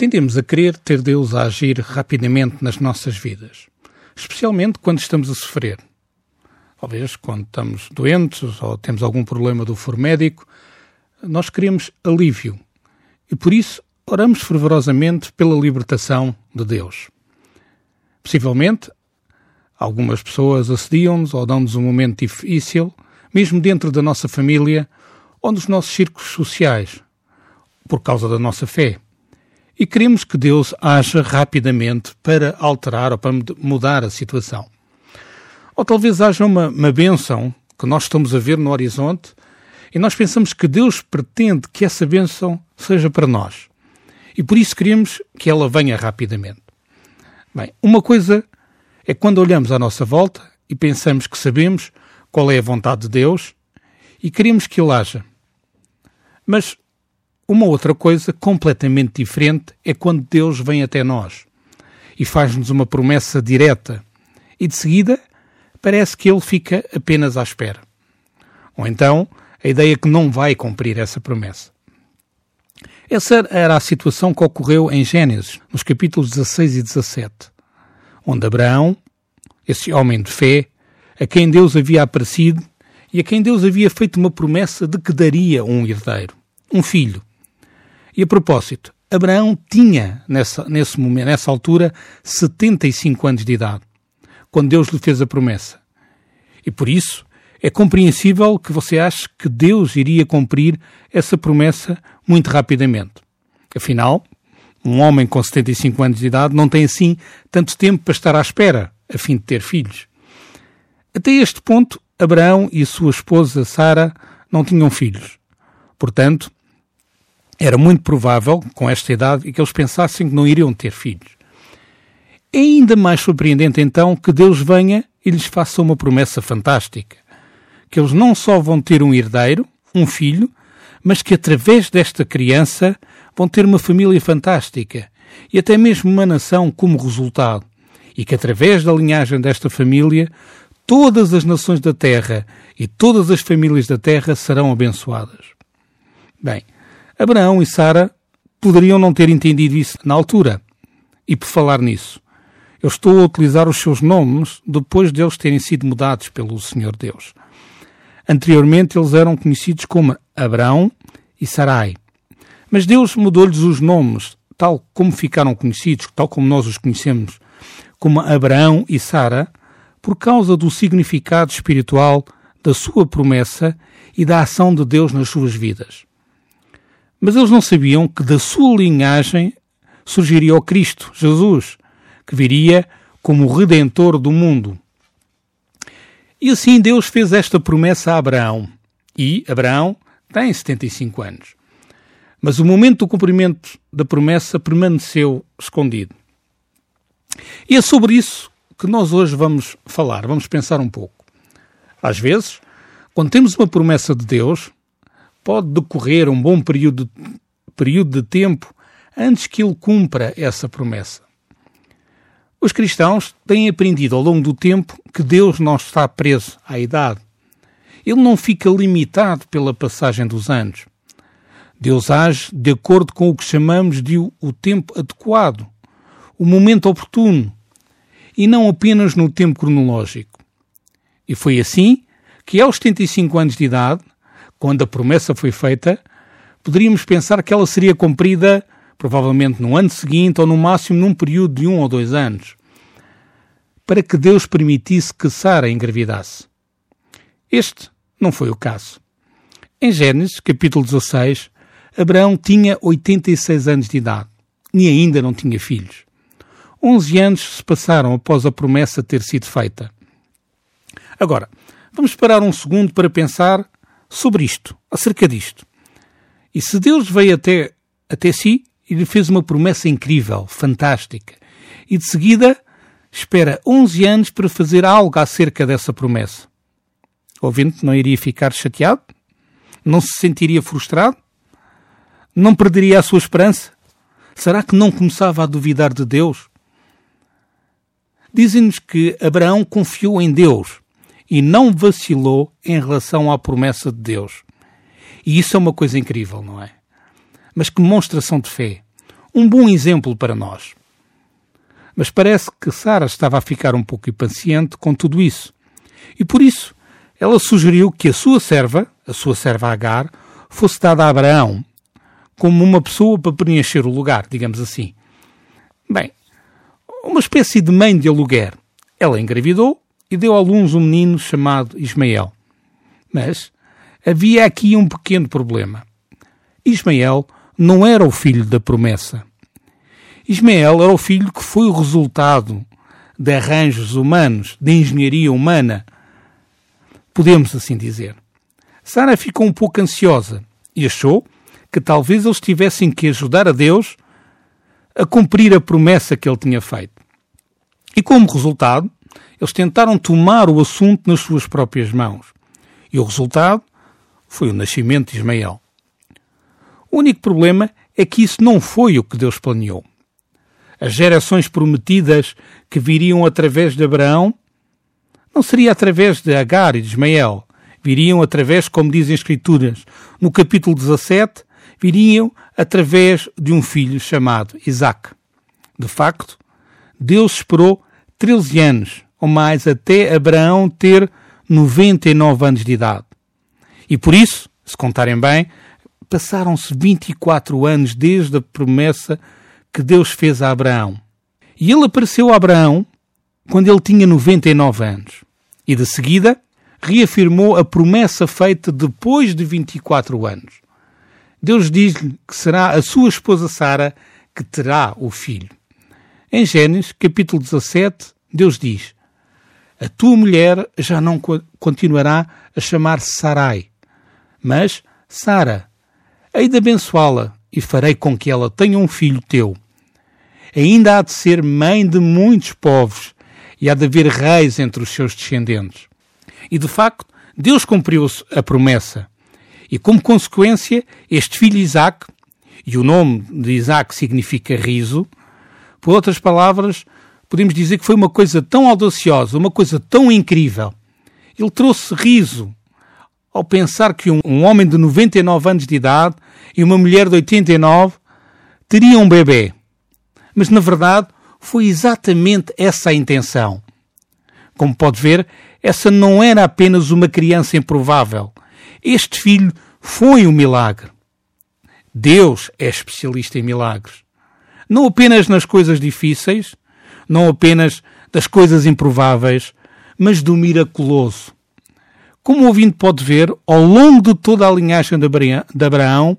Tendemos a querer ter Deus a agir rapidamente nas nossas vidas, especialmente quando estamos a sofrer. Talvez quando estamos doentes ou temos algum problema do foro médico, nós queremos alívio e por isso oramos fervorosamente pela libertação de Deus. Possivelmente, algumas pessoas assediam-nos ou dão-nos um momento difícil, mesmo dentro da nossa família ou nos nossos círculos sociais, por causa da nossa fé e queremos que Deus haja rapidamente para alterar ou para mudar a situação. Ou talvez haja uma, uma bênção que nós estamos a ver no horizonte e nós pensamos que Deus pretende que essa bênção seja para nós. E por isso queremos que ela venha rapidamente. Bem, uma coisa é quando olhamos à nossa volta e pensamos que sabemos qual é a vontade de Deus e queremos que Ele haja. Mas uma outra coisa completamente diferente é quando Deus vem até nós e faz-nos uma promessa direta e de seguida parece que ele fica apenas à espera. Ou então a ideia que não vai cumprir essa promessa. Essa era a situação que ocorreu em Gênesis, nos capítulos 16 e 17, onde Abraão, esse homem de fé, a quem Deus havia aparecido e a quem Deus havia feito uma promessa de que daria um herdeiro, um filho, e a propósito, Abraão tinha, nessa, nesse momento, nessa altura, 75 anos de idade, quando Deus lhe fez a promessa. E por isso é compreensível que você ache que Deus iria cumprir essa promessa muito rapidamente. Afinal, um homem com 75 anos de idade não tem assim tanto tempo para estar à espera, a fim de ter filhos. Até este ponto, Abraão e sua esposa Sara não tinham filhos. Portanto, era muito provável, com esta idade, que eles pensassem que não iriam ter filhos. É ainda mais surpreendente, então, que Deus venha e lhes faça uma promessa fantástica. Que eles não só vão ter um herdeiro, um filho, mas que através desta criança vão ter uma família fantástica e até mesmo uma nação como resultado. E que através da linhagem desta família, todas as nações da terra e todas as famílias da terra serão abençoadas. Bem, Abraão e Sara poderiam não ter entendido isso na altura. E por falar nisso, eu estou a utilizar os seus nomes depois de eles terem sido mudados pelo Senhor Deus. Anteriormente eles eram conhecidos como Abraão e Sarai. Mas Deus mudou-lhes os nomes, tal como ficaram conhecidos, tal como nós os conhecemos, como Abraão e Sara, por causa do significado espiritual da sua promessa e da ação de Deus nas suas vidas. Mas eles não sabiam que da sua linhagem surgiria o Cristo, Jesus, que viria como o Redentor do mundo. E assim Deus fez esta promessa a Abraão. E Abraão tem 75 anos. Mas o momento do cumprimento da promessa permaneceu escondido. E é sobre isso que nós hoje vamos falar, vamos pensar um pouco. Às vezes, quando temos uma promessa de Deus, pode decorrer um bom período, período de tempo antes que ele cumpra essa promessa. Os cristãos têm aprendido ao longo do tempo que Deus não está preso à idade. Ele não fica limitado pela passagem dos anos. Deus age de acordo com o que chamamos de o tempo adequado, o momento oportuno, e não apenas no tempo cronológico. E foi assim que, aos 75 anos de idade, quando a promessa foi feita, poderíamos pensar que ela seria cumprida provavelmente no ano seguinte ou no máximo num período de um ou dois anos, para que Deus permitisse que Sara engravidasse. Este não foi o caso. Em Gênesis, capítulo 16, Abraão tinha 86 anos de idade e ainda não tinha filhos. Onze anos se passaram após a promessa ter sido feita. Agora, vamos parar um segundo para pensar sobre isto, acerca disto. E se Deus veio até, até si e lhe fez uma promessa incrível, fantástica, e de seguida espera 11 anos para fazer algo acerca dessa promessa, o ouvinte não iria ficar chateado? Não se sentiria frustrado? Não perderia a sua esperança? Será que não começava a duvidar de Deus? Dizem-nos que Abraão confiou em Deus e não vacilou em relação à promessa de Deus. E isso é uma coisa incrível, não é? Mas que demonstração de fé. um bom exemplo para nós. Mas parece que Sara estava a ficar um pouco impaciente com tudo isso. E por isso ela sugeriu que a sua serva, a sua serva Agar, fosse dada a Abraão como uma pessoa para preencher o lugar, digamos assim. Bem, uma espécie de mãe de aluguer. Ela engravidou e deu à luz um menino chamado Ismael. Mas havia aqui um pequeno problema. Ismael não era o filho da promessa. Ismael era o filho que foi o resultado de arranjos humanos, de engenharia humana, podemos assim dizer. Sara ficou um pouco ansiosa e achou que talvez eles tivessem que ajudar a Deus a cumprir a promessa que ele tinha feito. E como resultado, eles tentaram tomar o assunto nas suas próprias mãos. E o resultado foi o nascimento de Ismael. O único problema é que isso não foi o que Deus planeou. As gerações prometidas que viriam através de Abraão não seria através de Agar e de Ismael. Viriam através, como dizem as Escrituras, no capítulo 17, viriam através de um filho chamado Isaac. De facto, Deus esperou 13 anos, ou mais, até Abraão ter 99 anos de idade. E por isso, se contarem bem, passaram-se 24 anos desde a promessa que Deus fez a Abraão. E ele apareceu a Abraão quando ele tinha 99 anos. E de seguida reafirmou a promessa feita depois de 24 anos. Deus diz-lhe que será a sua esposa Sara que terá o filho. Em Gênesis, capítulo 17, Deus diz: A tua mulher já não continuará a chamar-se Sarai, mas Sara. Hei de abençoá-la e farei com que ela tenha um filho teu. Ainda há de ser mãe de muitos povos e há de haver reis entre os seus descendentes. E de facto, Deus cumpriu a promessa. E como consequência, este filho Isaac, e o nome de Isaac significa riso, por outras palavras, podemos dizer que foi uma coisa tão audaciosa, uma coisa tão incrível. Ele trouxe riso ao pensar que um, um homem de 99 anos de idade e uma mulher de 89 teriam um bebê. Mas na verdade foi exatamente essa a intenção. Como pode ver, essa não era apenas uma criança improvável. Este filho foi um milagre. Deus é especialista em milagres. Não apenas nas coisas difíceis, não apenas das coisas improváveis, mas do miraculoso. Como o ouvinte pode ver, ao longo de toda a linhagem de Abraão,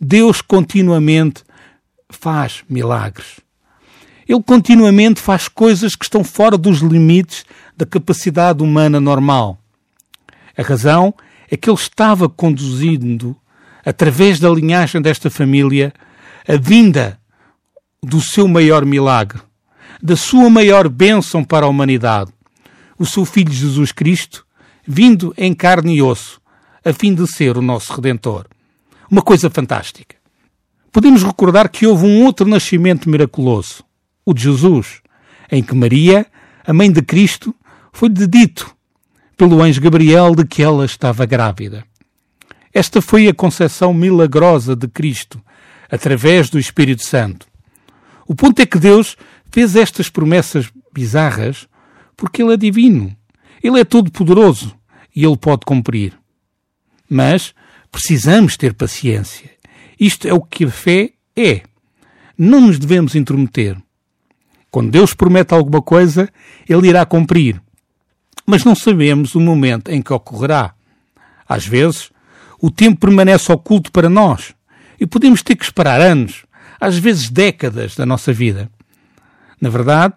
Deus continuamente faz milagres. Ele continuamente faz coisas que estão fora dos limites da capacidade humana normal. A razão é que ele estava conduzindo, através da linhagem desta família, a vinda do seu maior milagre, da sua maior bênção para a humanidade, o seu Filho Jesus Cristo, vindo em carne e osso, a fim de ser o nosso Redentor. Uma coisa fantástica. Podemos recordar que houve um outro nascimento miraculoso, o de Jesus, em que Maria, a mãe de Cristo, foi-lhe dito pelo anjo Gabriel de que ela estava grávida. Esta foi a concepção milagrosa de Cristo, através do Espírito Santo. O ponto é que Deus fez estas promessas bizarras porque Ele é divino. Ele é todo-poderoso e Ele pode cumprir. Mas precisamos ter paciência. Isto é o que a fé é. Não nos devemos intrometer. Quando Deus promete alguma coisa, Ele irá cumprir. Mas não sabemos o momento em que ocorrerá. Às vezes, o tempo permanece oculto para nós e podemos ter que esperar anos, às vezes décadas da nossa vida. Na verdade,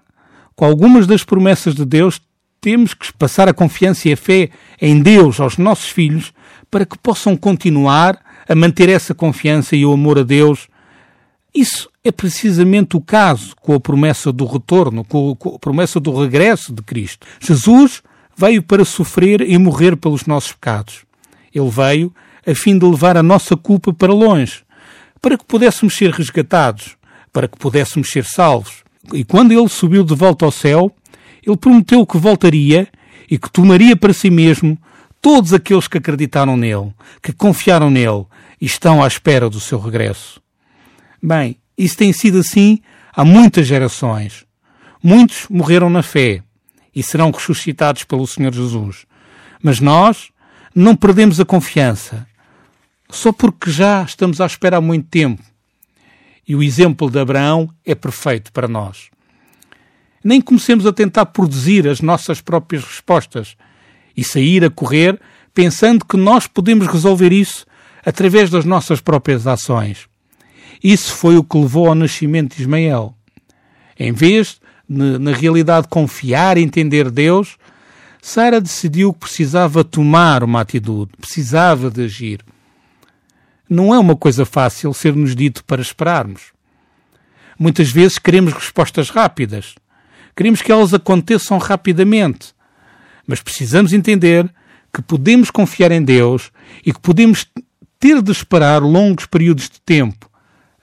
com algumas das promessas de Deus, temos que passar a confiança e a fé em Deus aos nossos filhos para que possam continuar a manter essa confiança e o amor a Deus isso é precisamente o caso com a promessa do retorno, com a promessa do regresso de Cristo. Jesus veio para sofrer e morrer pelos nossos pecados. Ele veio a fim de levar a nossa culpa para longe, para que pudéssemos ser resgatados, para que pudéssemos ser salvos. E quando ele subiu de volta ao céu, ele prometeu que voltaria e que tomaria para si mesmo todos aqueles que acreditaram nele, que confiaram nele e estão à espera do seu regresso. Bem, Isso tem sido assim há muitas gerações. Muitos morreram na fé e serão ressuscitados pelo Senhor Jesus. Mas nós não perdemos a confiança só porque já estamos à espera há muito tempo. E o exemplo de Abraão é perfeito para nós. Nem comecemos a tentar produzir as nossas próprias respostas e sair a correr pensando que nós podemos resolver isso através das nossas próprias ações. Isso foi o que levou ao nascimento de Ismael. Em vez de, na realidade, confiar e entender Deus, Sara decidiu que precisava tomar uma atitude, precisava de agir. Não é uma coisa fácil ser-nos dito para esperarmos. Muitas vezes queremos respostas rápidas. Queremos que elas aconteçam rapidamente. Mas precisamos entender que podemos confiar em Deus e que podemos ter de esperar longos períodos de tempo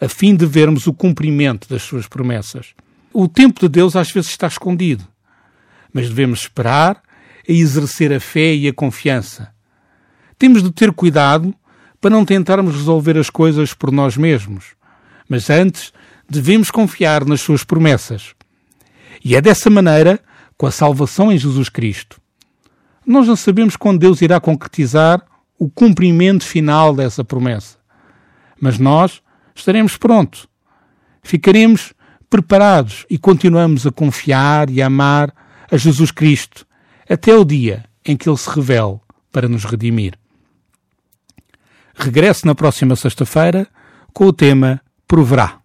a fim de vermos o cumprimento das suas promessas. O tempo de Deus às vezes está escondido, mas devemos esperar e exercer a fé e a confiança. Temos de ter cuidado para não tentarmos resolver as coisas por nós mesmos, mas antes devemos confiar nas suas promessas. E é dessa maneira, com a salvação em Jesus Cristo, nós não sabemos quando Deus irá concretizar o cumprimento final dessa promessa. Mas nós estaremos prontos. Ficaremos preparados e continuamos a confiar e a amar a Jesus Cristo até o dia em que Ele se revele para nos redimir. Regresso na próxima sexta-feira com o tema Proverá.